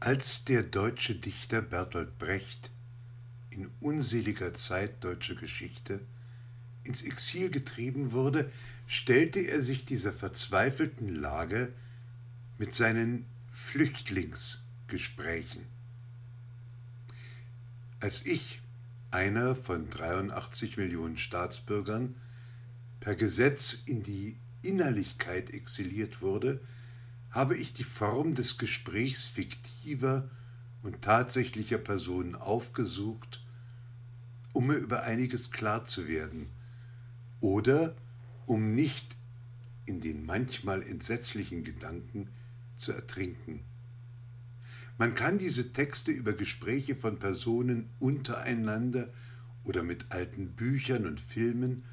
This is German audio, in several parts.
Als der deutsche Dichter Bertolt Brecht in unseliger Zeit deutscher Geschichte ins Exil getrieben wurde, stellte er sich dieser verzweifelten Lage mit seinen Flüchtlingsgesprächen. Als ich, einer von 83 Millionen Staatsbürgern, per Gesetz in die Innerlichkeit exiliert wurde, habe ich die Form des Gesprächs fiktiver und tatsächlicher Personen aufgesucht, um mir über einiges klar zu werden oder um nicht in den manchmal entsetzlichen Gedanken zu ertrinken. Man kann diese Texte über Gespräche von Personen untereinander oder mit alten Büchern und Filmen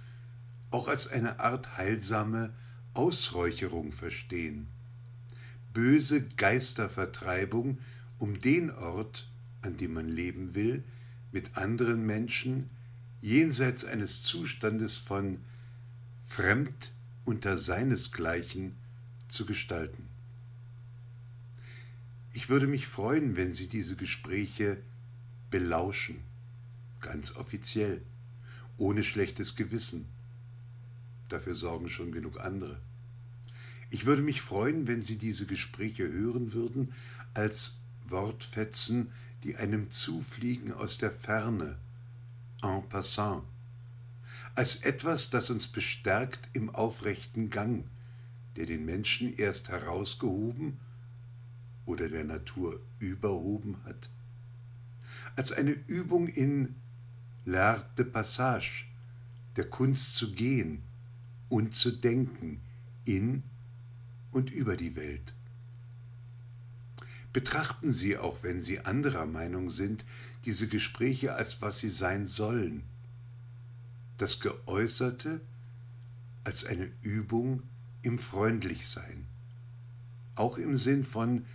auch als eine Art heilsame Ausräucherung verstehen. Böse Geistervertreibung um den Ort, an dem man leben will, mit anderen Menschen, jenseits eines Zustandes von fremd unter seinesgleichen zu gestalten. Ich würde mich freuen, wenn Sie diese Gespräche belauschen, ganz offiziell, ohne schlechtes Gewissen. Dafür sorgen schon genug andere. Ich würde mich freuen, wenn Sie diese Gespräche hören würden als Wortfetzen, die einem zufliegen aus der Ferne, en passant, als etwas, das uns bestärkt im aufrechten Gang, der den Menschen erst herausgehoben oder der Natur überhoben hat, als eine Übung in l'art de passage, der Kunst zu gehen und zu denken in und über die Welt. Betrachten Sie, auch wenn Sie anderer Meinung sind, diese Gespräche als was sie sein sollen. Das Geäußerte als eine Übung im Freundlichsein. Auch im Sinn von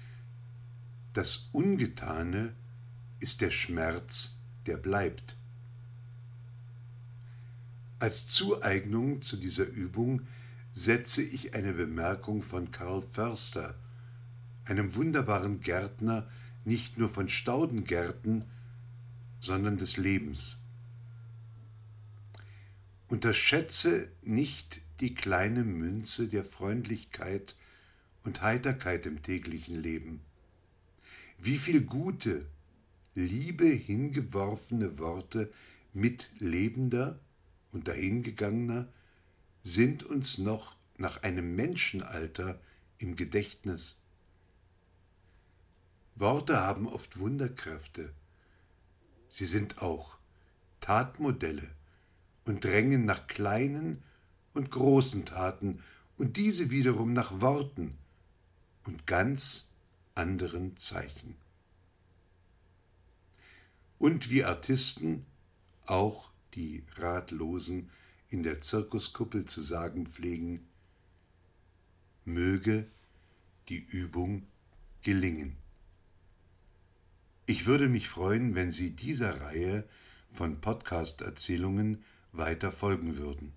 das Ungetane ist der Schmerz, der bleibt. Als Zueignung zu dieser Übung setze ich eine Bemerkung von Karl Förster, einem wunderbaren Gärtner nicht nur von Staudengärten, sondern des Lebens. Unterschätze nicht die kleine Münze der Freundlichkeit und Heiterkeit im täglichen Leben. Wie viel gute, Liebe hingeworfene Worte mitlebender und dahingegangener sind uns noch nach einem Menschenalter im Gedächtnis. Worte haben oft Wunderkräfte. Sie sind auch Tatmodelle und drängen nach kleinen und großen Taten und diese wiederum nach Worten und ganz anderen Zeichen. Und wie Artisten auch die Ratlosen in der Zirkuskuppel zu sagen pflegen, möge die Übung gelingen. Ich würde mich freuen, wenn Sie dieser Reihe von Podcast-Erzählungen weiter folgen würden.